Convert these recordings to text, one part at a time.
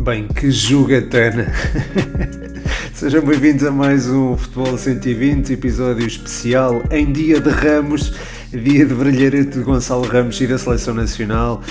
Bem, que jogatana! Sejam bem-vindos a mais um Futebol 120, episódio especial em Dia de Ramos, dia de brilharete de Gonçalo Ramos e da Seleção Nacional.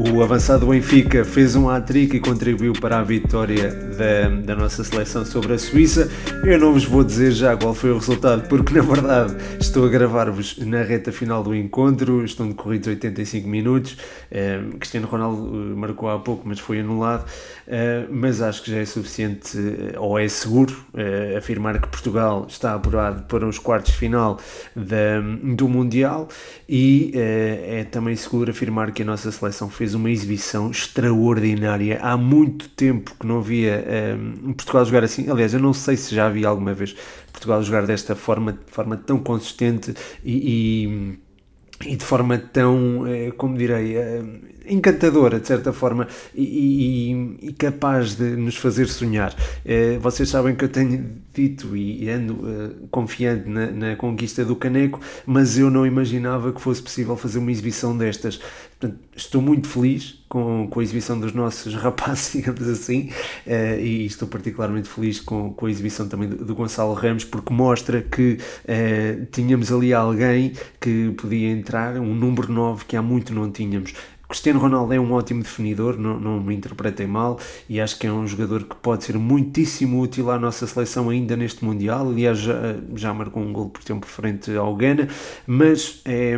O avançado Benfica fez um hat-trick e contribuiu para a vitória da, da, nossa seleção sobre a Suíça. Eu não vos vou dizer já qual foi o resultado, porque na verdade estou a gravar-vos na reta final do encontro, estão decorridos 85 minutos. Uh, Cristiano Ronaldo eh, marcou há pouco, mas foi anulado. Uh, mas acho que já é suficiente, ou é seguro, uh, afirmar que Portugal está apurado para os quartos de final da, do Mundial e é também seguro afirmar que a nossa seleção fez fez uma exibição extraordinária. Há muito tempo que não via um, Portugal jogar assim. Aliás, eu não sei se já vi alguma vez Portugal jogar desta forma, de forma tão consistente e, e e de forma tão, eh, como direi, eh, encantadora, de certa forma, e, e, e, capaz de nos fazer sonhar. Eh, vocês sabem que eu tenho dito e ando confiante na, na, conquista do Caneco, mas eu não imaginava que fosse possível fazer uma exibição destas. Portanto, estou muito feliz com, com a exibição dos nossos rapazes, digamos assim, uh, e estou particularmente feliz com, com a exibição também do, Gonçalo Ramos, porque mostra que tínhamos ali alguém que podia entrar, um número 9 que há muito não tínhamos. Cristiano Ronaldo é um ótimo definidor, não, não me interpretem mal, e acho que é um jogador que pode ser muitíssimo útil à nossa seleção ainda neste Mundial. Aliás, já, já marcou um gol por tempo frente ao Ghana, mas é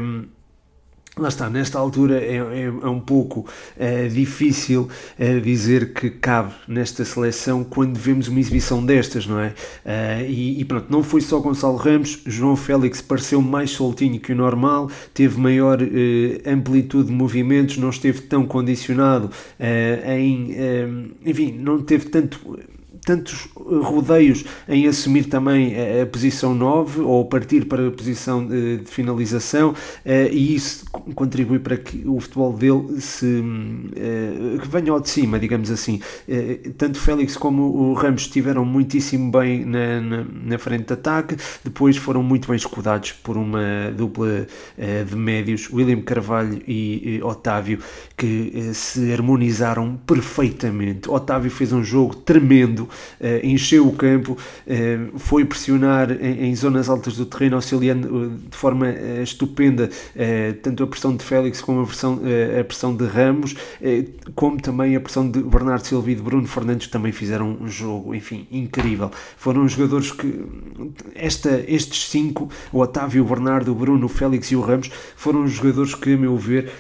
Lá está, nesta altura é, é, é um pouco é, difícil é, dizer que cabe nesta seleção quando vemos uma exibição destas, não é? É, e, e, pronto, não foi só Gonçalo Ramos, João Félix pareceu mais soltinho que o normal, teve maior amplitude de movimentos, não esteve tão condicionado em. enfim, não teve tanto tantos rodeios em assumir também a, a posição 9 ou partir para a posição de, de finalização uh, e isso contribui para que o futebol dele se uh, venha ao de cima, digamos assim. Tanto Félix como o Ramos estiveram muitíssimo bem na, na, na, frente de ataque, depois foram muito bem escudados por uma dupla de médios, William Carvalho e, Otávio, que se harmonizaram perfeitamente. Otávio fez um jogo tremendo encheu o campo, uh, foi pressionar em, zonas altas do terreno, auxiliando eh, de forma estupenda tanto a pressão de Félix como a, pressão, a pressão de Ramos, como também a pressão de Bernardo Silva e de Bruno Fernandes, que também fizeram um jogo, enfim, incrível. Foram jogadores que, esta, estes cinco, o Otávio, o Bernardo, o Bruno, o Félix e o Ramos, foram jogadores que, a meu ver,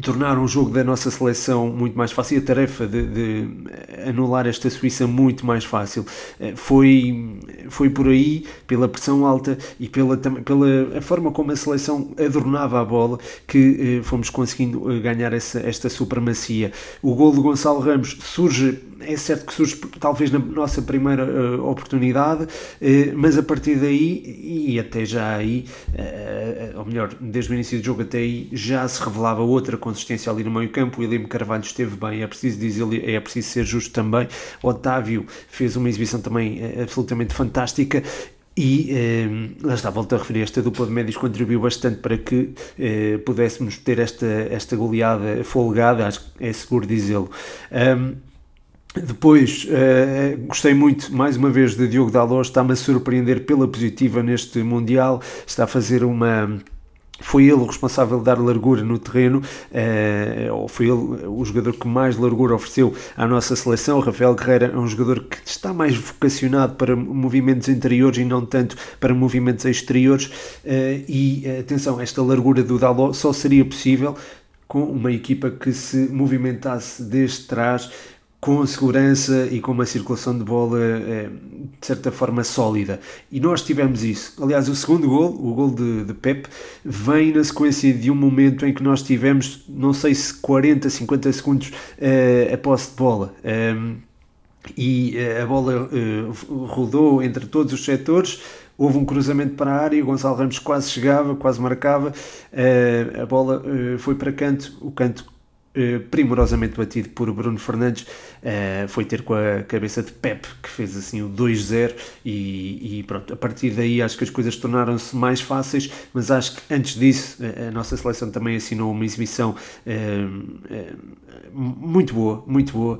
tornaram o jogo da nossa seleção muito mais fácil, a tarefa de, de, anular esta Suíça muito mais fácil. Eh, foi, foi por aí, pela pressão alta e pela, pela a forma como a seleção adornava a bola, que eh, fomos conseguindo eh, ganhar essa, esta supremacia. O gol de Gonçalo Ramos surge é certo que surge talvez na nossa primeira uh, oportunidade, uh, mas a partir daí, e até já aí, uh, ou melhor, desde o início do jogo até aí, já se revelava outra consistência ali no meio campo, o William Carvalho esteve bem, é preciso dizer, é preciso ser justo também, Otávio fez uma exibição também absolutamente fantástica, e eh, lá está, volto a referir, esta dupla de médios contribuiu bastante para que eh, pudéssemos ter esta, esta goleada folgada, acho que é seguro dizê-lo. Um, depois, uh, gostei muito, mais uma vez, de Diogo Dalot, está-me a surpreender pela positiva neste Mundial, está a fazer uma foi ele o responsável de dar largura no terreno, uh, ou foi ele o jogador que mais largura ofereceu à nossa seleção. O Rafael Guerreira é um jogador que está mais vocacionado para movimentos interiores e não tanto para movimentos exteriores. E atenção, esta largura do Dalot só seria possível com uma equipa que se movimentasse desde trás com segurança e com uma circulação de bola é, de certa forma sólida. E nós tivemos isso. Aliás, o segundo gol, o gol de, de Pep, vem na sequência de um momento em que nós tivemos, não sei se 40, 50 segundos uh, a posse de bola. Ehm, e uh, a bola rodou entre todos os setores. Houve um cruzamento para a área, o Gonçalo Ramos quase chegava, quase marcava, a bola foi para canto, o canto eh, primorosamente batido por Bruno Fernandes, uh, foi ter com a cabeça de Pep, que fez assim o 2-0 e, e, pronto, a partir daí acho que as coisas tornaram-se mais fáceis, mas acho que antes disso a, a nossa seleção também assinou uma exibição uh, muito boa, muito boa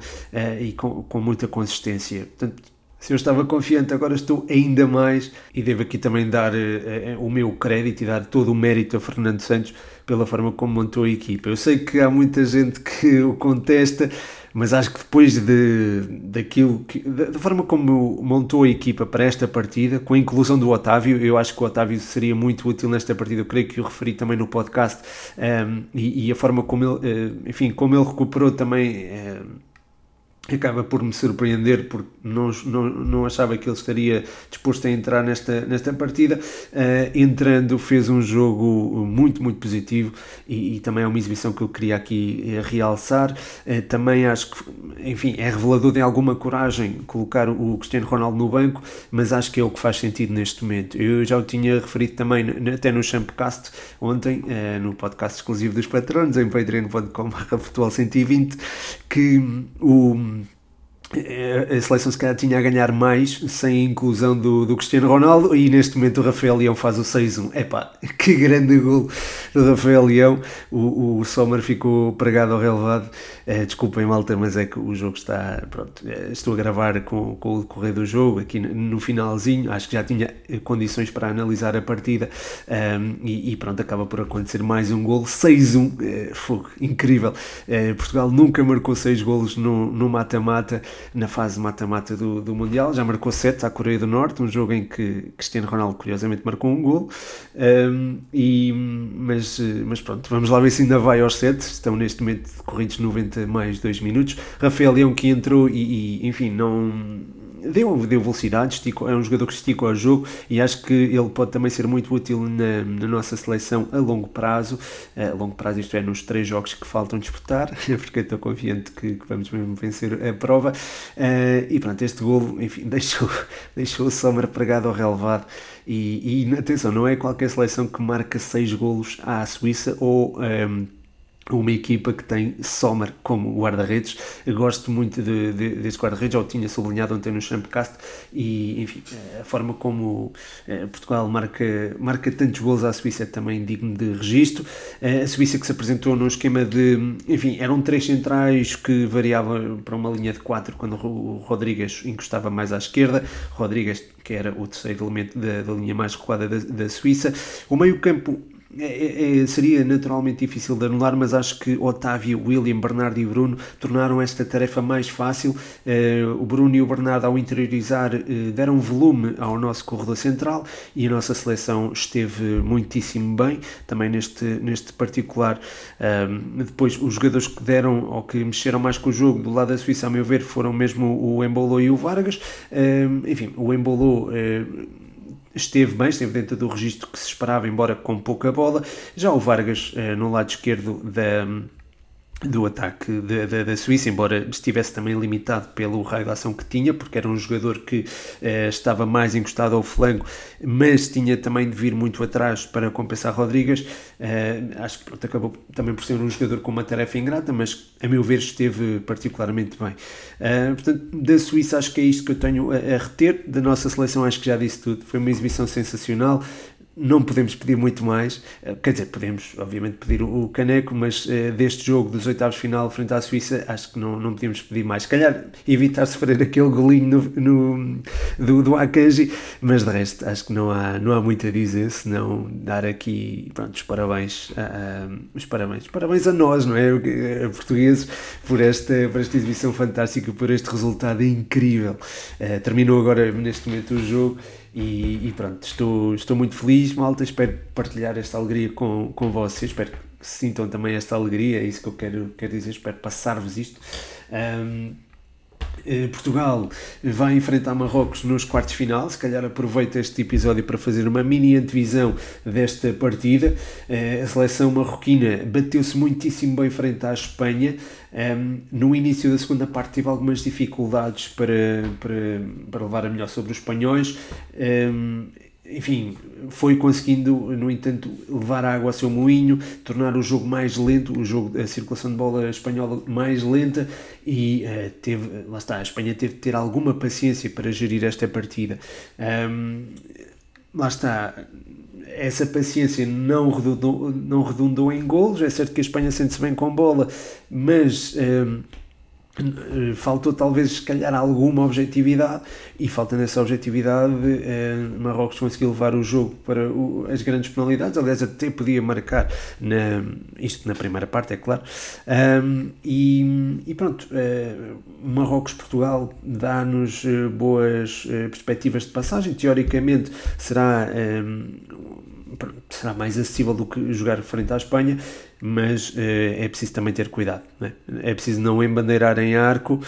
e com, com muita consistência. Portanto, se eu estava confiante, agora estou ainda mais e devo aqui também dar uh, o meu crédito e dar todo o mérito a Fernando Santos pela forma como montou a equipa. Eu sei que há muita gente que o contesta, mas acho que depois de, daquilo que, da, forma como montou a equipa para esta partida, com a inclusão do Otávio, eu acho que o Otávio seria muito útil nesta partida. Eu creio que o referi também no podcast um, ehm, e, e, a forma como ele, uh, enfim, como ele recuperou também. Acaba por me surpreender porque não, não, não achava que ele estaria disposto a entrar nesta, nesta partida. Uh, entrando fez um jogo muito muito positivo e, e, também é uma exibição que eu queria aqui eh, realçar. Uh, também acho que enfim é revelador de alguma coragem colocar o Cristiano Ronaldo no banco mas acho que é o que faz sentido neste momento. Eu já o tinha referido também até no Champcast ontem uh, no podcast exclusivo dos patronos em patreon.com 120 que o a seleção se calhar tinha a ganhar mais sem a inclusão do, do Cristiano Ronaldo e neste momento o Rafael Leão faz o 6-1. Epá, que grande gol do Rafael Leão. O, o Sommer ficou pregado ao relevado. É, desculpem, malta, mas é que o jogo está. Pronto, é, estou a gravar com, com o decorrer do jogo aqui no finalzinho. Acho que já tinha eh, condições para analisar a partida um, e, e, pronto, acaba por acontecer mais um gol. 6-1, é, fogo, incrível. É, Portugal nunca marcou 6 golos no mata-mata na fase mata-mata do, do Mundial. Já marcou 7 à Coreia do Norte, um jogo em que Cristiano Ronaldo curiosamente marcou um gol. Um, e, mas, mas pronto, vamos lá ver se ainda vai aos 7. Estão neste momento decorridos 90 mais 2 minutos. Rafael Leão que entrou e, e enfim, não deu, deu velocidade, esticou, é um jogador que estica o jogo e acho que ele pode também ser muito útil na, na nossa seleção a longo prazo, a longo prazo isto é, nos três jogos que faltam disputar, porque estou confiante que, que, vamos mesmo vencer a prova, uh, e pronto, este golo, enfim, deixou, deixou o Sommer pregado ao relevado, e, e atenção, não é qualquer seleção que marca seis golos à Suíça ou... Um, ehm, uma equipa que tem Sommer como guarda-redes. Gosto muito de, de, deste guarda-redes, já o tinha sublinhado ontem no Champcast e, enfim, a forma como eh, Portugal marca, marca tantos gols à Suíça é também digno de registro. Eh, a Suíça que se apresentou num esquema de, enfim, eram três centrais que variava para uma linha de quatro quando o Rodrigues encostava mais à esquerda. Rodrigues, que era o terceiro elemento da, da linha mais recuada da, da Suíça. O meio-campo é, é, é, seria naturalmente difícil de anular, mas acho que Otávio, William, Bernardo e Bruno tornaram esta tarefa mais fácil. Eh, o Bruno e o Bernardo, ao interiorizar, eh, deram volume ao nosso corredor central e a nossa seleção esteve muitíssimo bem, também neste, neste particular. Ehm, depois, os jogadores que deram ou que mexeram mais com o jogo do lado da Suíça, a meu ver, foram mesmo o Embolo e o Vargas. Enfim, o Embolo eh, esteve bem, esteve dentro do registro que se esperava, embora com pouca bola. Já o Vargas, eh, no lado esquerdo da do ataque da Suíça, embora estivesse também limitado pelo raio de ação que tinha, porque era um jogador que eh, estava mais encostado ao flanco, mas tinha também de vir muito atrás para compensar Rodrigues. Eh, acho que pronto, acabou também por ser um jogador com uma tarefa ingrata, mas a meu ver esteve particularmente bem. Eh, portanto, da Suíça acho que é isto que eu tenho a, a reter. Da nossa seleção acho que já disse tudo. Foi uma exibição sensacional não podemos pedir muito mais, eh, quer dizer, podemos obviamente pedir o caneco, mas uh, deste jogo dos oitavos final frente à Suíça, acho que não, não podíamos pedir mais. Se calhar evitar sofrer aquele golinho no, no, do, do Akanji, mas de resto acho que não há, não há muito a dizer, senão dar aqui pronto, os parabéns, a, a, os parabéns, parabéns a nós, não é? A portugueses, por esta, por esta exibição fantástica, por este resultado incrível. Uh, terminou agora neste momento o jogo e, e, pronto, estou, estou muito feliz, malta. Espero partilhar esta alegria com, com vocês. Espero que sintam também esta alegria. É isso que eu quero, quero dizer. Espero passar-vos isto. Um, Portugal vai enfrentar Marrocos nos quartos final. Se calhar aproveito este episódio para fazer uma mini antevisão desta partida. Eh, a seleção marroquina bateu-se muitíssimo bem frente à Espanha. Ehm, no início da segunda parte tive algumas dificuldades para, para, para levar a melhor sobre os espanhóis. Enfim, foi conseguindo, no entanto, levar a água ao seu moinho, tornar o jogo mais lento, o jogo, a circulação de bola espanhola mais lenta e uh, teve, lá está, a Espanha teve de ter alguma paciência para gerir esta partida. Um, lá está, essa paciência não redundou, não redundou em golos, é certo que a Espanha sente-se bem com bola, mas... Um, faltou talvez se calhar alguma objetividade e faltando essa objetividade eh, Marrocos conseguiu levar o jogo para as grandes penalidades. Aliás até podia marcar na, isto na primeira parte é claro. E, e, pronto eh, Marrocos-Portugal dá-nos eh, boas eh, perspectivas de passagem. Teoricamente será será mais acessível do que jogar frente à Espanha, mas uh, é preciso também ter cuidado. É? é preciso não embandeirar em arco.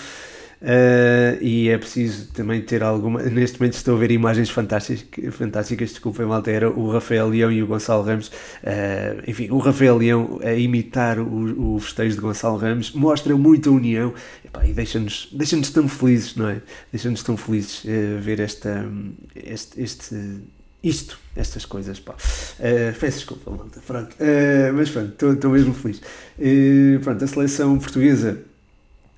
Uh, e é preciso também ter alguma. Neste momento estou a ver imagens fantásticas, fantásticas desculpem, malta. Era o Rafael Leão e o Gonçalo Ramos. Uh, enfim, o Rafael Leão a imitar o, o festejo de Gonçalo Ramos mostra muita união epá, e deixa-nos deixa, tão felizes, não é? Deixa-nos tão felizes uh, ver esta, este, este isto, estas coisas, pá. Uh, peço desculpa, malta, pronto. Uh, mas pronto, estou mesmo feliz. Uh, pronto, a seleção portuguesa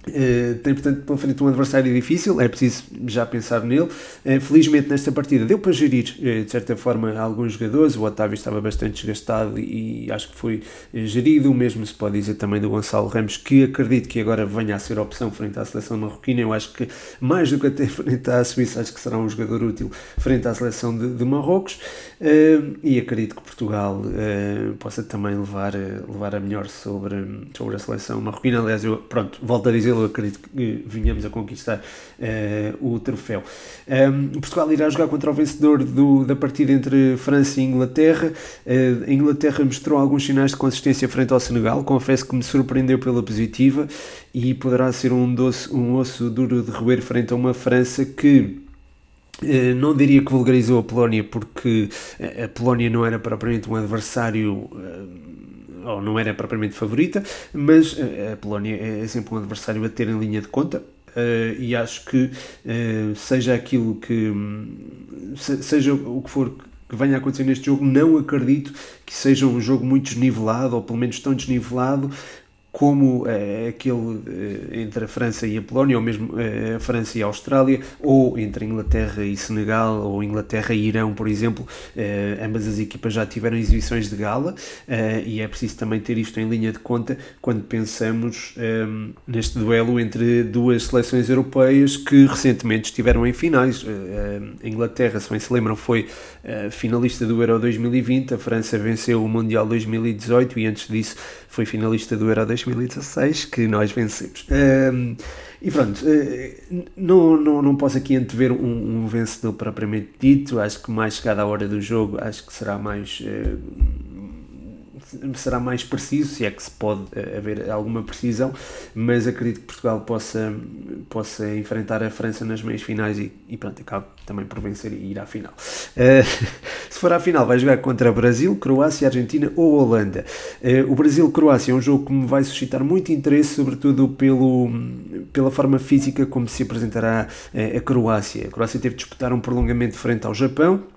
Uh, tem, portanto, pela frente um adversário difícil, é preciso já pensar nele. Uh, felizmente, nesta partida deu para gerir, uh, de certa forma, alguns jogadores. O Otávio estava bastante desgastado e, e acho que foi gerido. O mesmo se pode dizer também do Gonçalo Ramos, que acredito que agora venha a ser opção frente à seleção marroquina. Eu acho que, mais do que até frente à Suíça, acho que será um jogador útil frente à seleção de, de Marrocos. e acredito que Portugal possa também levar, levar a melhor sobre, sobre a seleção marroquina. Aliás, eu, pronto, volto a dizer eu acredito que vinhamos a conquistar uh, o troféu. Um, Portugal irá jogar contra o vencedor do, da partida entre França e Inglaterra. Uh, a Inglaterra mostrou alguns sinais de consistência frente ao Senegal, confesso que me surpreendeu pela positiva e poderá ser um, doce, um osso duro de roer frente a uma França que. Uh, não diria que vulgarizou a Polónia porque a Polónia não era propriamente um adversário ou não era propriamente favorita, mas eh, a Polónia é sempre um adversário a ter em linha de conta. Uh, e acho que uh, seja aquilo que se, seja o que for que venha a acontecer neste jogo, não acredito que seja um jogo muito desnivelado, ou pelo menos tão desnivelado como é, aquele é, entre a França e a Polónia, ou mesmo é, a França e a Austrália, ou entre a Inglaterra e Senegal, ou Inglaterra e Irão, por exemplo. ambas as equipas já tiveram exibições de gala e é preciso também ter isto em linha de conta quando pensamos neste duelo entre duas seleções europeias que recentemente estiveram em finais. a Inglaterra, se bem se lembram, foi finalista do Euro 2020, a França venceu o Mundial 2018 e antes disso foi finalista do Euro 2016, que nós vencemos. Um, e pronto, uh, não, não, não posso aqui antever um, um, vencedor propriamente dito, acho que mais chegada a hora do jogo, acho que será mais. Uh, será mais preciso, se é que se pode eh, haver alguma precisão, mas acredito que Portugal possa, possa enfrentar a França nas meias finais e, e pronto, acaba também por vencer e ir à final. Uh, se for à final, vai jogar contra Brasil, Croácia, Argentina ou Holanda. Uh, o Brasil-Croácia é um jogo que me vai suscitar muito interesse, sobretudo pelo, pela forma física como se apresentará a Croácia. A Croácia teve de disputar um prolongamento frente ao Japão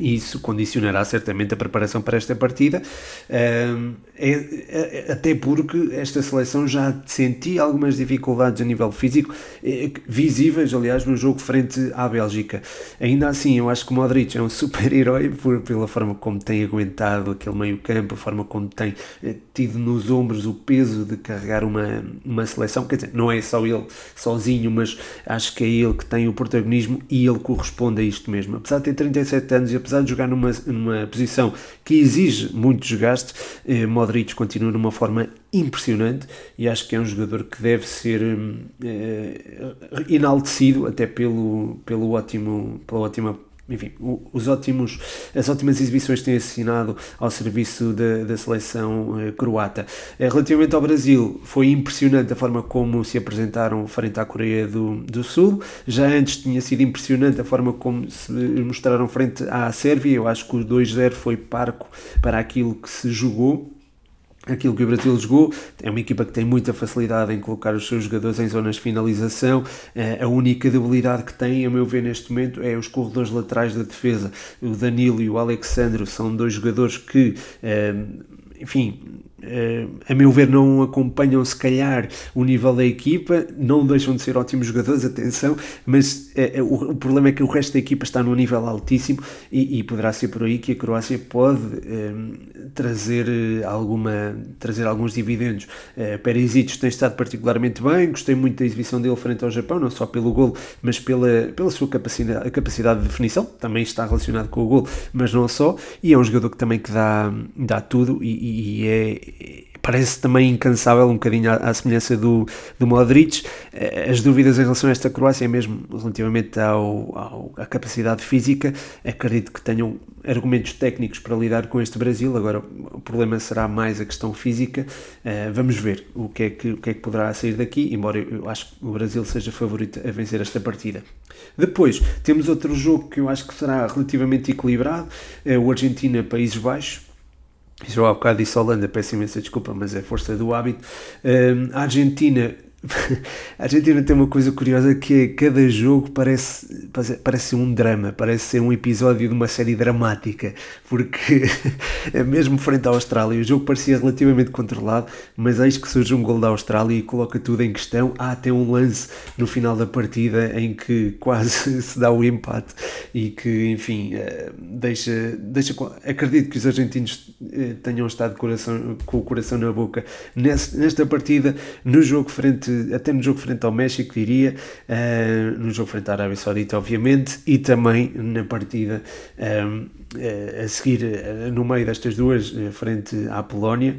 e isso condicionará certamente a preparação para esta partida, é, até porque esta seleção já sentia algumas dificuldades a nível físico, é, visíveis, aliás, no jogo frente à Bélgica. Ainda assim, eu acho que o Modric é um super-herói pela forma como tem aguentado aquele meio-campo, a forma como tem tido nos ombros o peso de carregar uma, uma seleção. Quer dizer, não é só ele sozinho, mas acho que é ele que tem o protagonismo e ele corresponde a isto mesmo. Apesar de ter 37 anos e apesar de jogar numa, numa posição que exige muito desgaste, eh, continua numa forma impressionante e acho que é um jogador que deve ser eh, enaltecido até pelo, pelo ótimo, pela ótima enfim, os ótimos, as ótimas exibições que têm assinado ao serviço da, da seleção eh, croata. Eh, relativamente ao Brasil, foi impressionante a forma como se apresentaram frente à Coreia do, do Sul. Já antes tinha sido impressionante a forma como se mostraram frente à Sérvia. Eu acho que o 2-0 foi parco para aquilo que se jogou aquilo que o Brasil jogou. É uma equipa que tem muita facilidade em colocar os seus jogadores em zonas de finalização. Eh, a única debilidade que tem, a meu ver, neste momento, é os corredores laterais da defesa. O Danilo e o Alexandre são dois jogadores que, eh, enfim, a meu ver, não acompanham se calhar o nível da equipa, não deixam de ser ótimos jogadores, atenção, mas uh, o, o, problema é que o resto da equipa está num nível altíssimo e, e poderá ser por aí que a Croácia pode uh, trazer, alguma, trazer alguns dividendos. Uh, Perisic tem estado particularmente bem, gostei muito da exibição dele frente ao Japão, não só pelo gol, mas pela, pela sua capacidade, capacidade de definição, também está relacionado com o gol, mas não só, e é um jogador que também que dá, dá tudo e, e é parece também incansável, um bocadinho à, à, semelhança do, do Modric. Eh, as dúvidas em relação a esta Croácia, é mesmo relativamente ao, ao, à capacidade física, acredito que tenham argumentos técnicos para lidar com este Brasil. Agora, o problema será mais a questão física. Uh, vamos ver o que, é que, o que é que poderá sair daqui, embora eu acho que o Brasil seja favorito a vencer esta partida. Depois, temos outro jogo que eu acho que será relativamente equilibrado, é o Argentina-Países Baixos já há bocado disse Holanda, peço imensa desculpa, mas é força do hábito. a Argentina a Argentina tem uma coisa curiosa que é cada jogo parece, parece um drama, parece ser um episódio de uma série dramática, porque mesmo frente à Austrália o jogo parecia relativamente controlado, mas eis que surge um gol da Austrália e coloca tudo em questão. Há até um lance no final da partida em que quase se dá o empate e que, enfim, eh, deixa, deixa acredito que os argentinos eh, tenham estado coração, com o coração na boca nesta partida, no jogo frente até no jogo frente ao México, diria, uh, no jogo frente à Arábia Saudita, obviamente, e também na partida um, eh, a seguir, eh, no meio destas duas, frente à Polónia,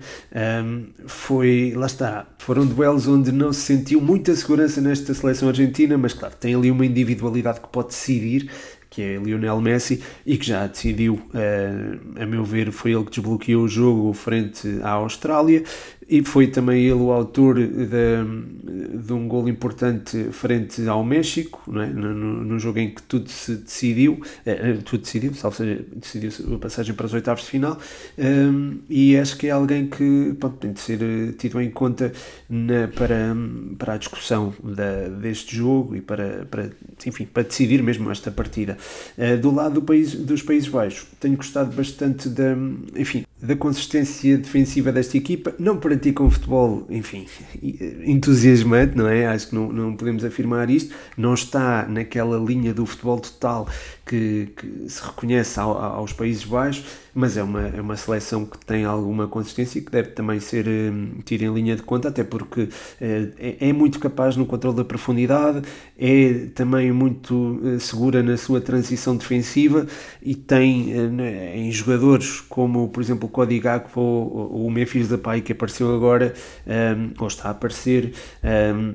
um, foi, lá está, foram duelos onde não se sentiu muita segurança nesta seleção argentina, mas claro, tem ali uma individualidade que pode decidir, que é Lionel Messi, e que já decidiu, a meu ver, foi ele que desbloqueou o jogo frente à Austrália, e foi também ele o autor de, de um gol importante frente ao México, é? no, no, jogo em que tudo se decidiu, eh, tudo decidiu, salvo seja, decidiu a passagem para os oitavos de final, um, e acho que é alguém que pronto, tem de ser eh, tido em conta na, para, para a discussão da, deste jogo e para, para, enfim, para decidir mesmo esta partida. Uh, do lado do país, dos Países Baixos, tenho gostado bastante da, enfim, da consistência defensiva desta equipa. Não praticam futebol, enfim, entusiasmante, não é? Acho que não, não podemos afirmar isto. Não está naquela linha do futebol total que, que se reconhece ao, aos Países Baixos, mas é uma, é uma seleção que tem alguma consistência e que deve também ser um, tida em linha de conta, até porque uh, é, é, muito capaz no controle da profundidade, é também muito uh, segura na sua transição defensiva e tem uh, em jogadores como, por exemplo, o Cody Gakpo ou o Memphis Depay que apareceu agora, um, ou está a aparecer, um,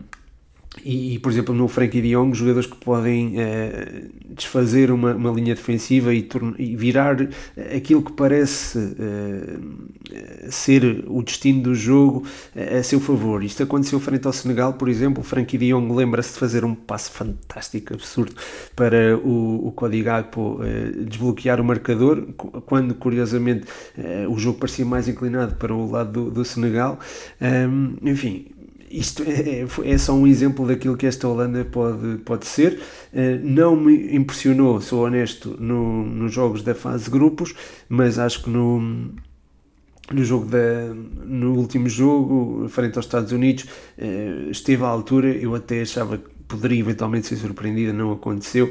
e, por exemplo, no Frankie de Jong, jogadores que podem uh, desfazer uma, uma linha defensiva e, e, virar aquilo que parece uh, ser o destino do jogo uh, a seu favor. Isto aconteceu frente ao Senegal, por exemplo. O Frankie de Jong lembra-se de fazer um passo fantástico, absurdo, para o, o Cody desbloquear o marcador, quando, curiosamente, o jogo parecia mais inclinado para o lado do, do Senegal. Um, enfim, isto é, é, é, só um exemplo daquilo que esta Holanda pode, pode ser. Eh, não me impressionou, sou honesto, no, nos jogos da fase grupos, mas acho que no, no jogo da, no último jogo, frente aos Estados Unidos, eh, esteve à altura. Eu até achava que poderia eventualmente ser surpreendida, não aconteceu.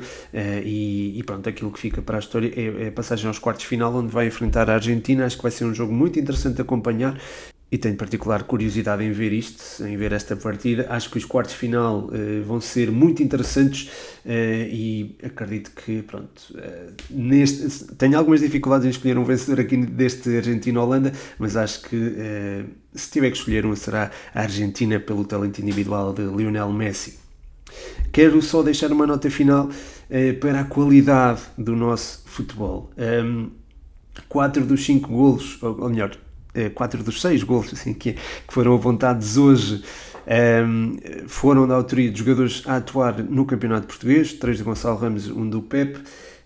E, e, pronto, aquilo que fica para a história é, é a passagem aos quartos final, onde vai enfrentar a Argentina. Acho que vai ser um jogo muito interessante de acompanhar e tenho particular curiosidade em ver isto, em ver esta partida. Acho que os quartos final uh, vão ser muito interessantes uh, e acredito que, pronto, uh, neste, tenho algumas dificuldades em escolher um vencedor aqui deste Argentina-Holanda, mas acho que se tiver que escolher um será a Argentina pelo talento individual de Lionel Messi. Quero só deixar uma nota final para a qualidade do nosso futebol. Um, quatro dos cinco golos, ou melhor, eh, quatro dos seis gols assim, que, foram apontados hoje um, ehm, foram da autoria de jogadores a atuar no Campeonato Português, três de Gonçalo Ramos, um do Pep.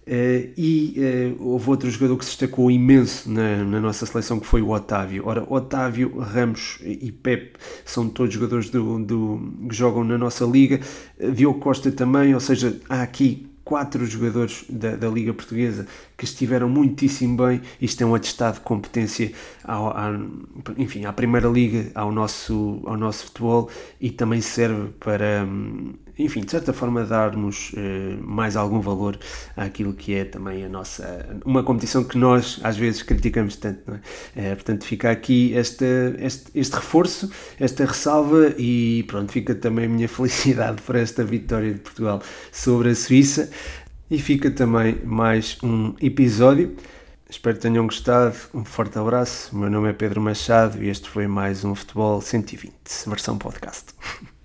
Uh, e uh, houve outro jogador que se destacou imenso na, na, nossa seleção que foi o Otávio. Ora, Otávio, Ramos e Pepe são todos jogadores do, do, que jogam na nossa liga. Uh, Diogo Costa também, ou seja, há aqui quatro jogadores da, da, Liga Portuguesa que estiveram muitíssimo bem. Isto é um atestado de competência ao, ao, enfim, à Primeira Liga, ao nosso, ao nosso futebol e também serve para, enfim, de certa forma, darmos eh, mais algum valor àquilo que é também a nossa. uma competição que nós às vezes criticamos tanto. É? Eh, portanto, fica aqui este, este, este reforço, esta ressalva e pronto, fica também a minha felicidade por esta vitória de Portugal sobre a Suíça. E fica também mais um episódio. Espero que tenham gostado. Um forte abraço. O meu nome é Pedro Machado e este foi mais um Futebol 120, versão podcast.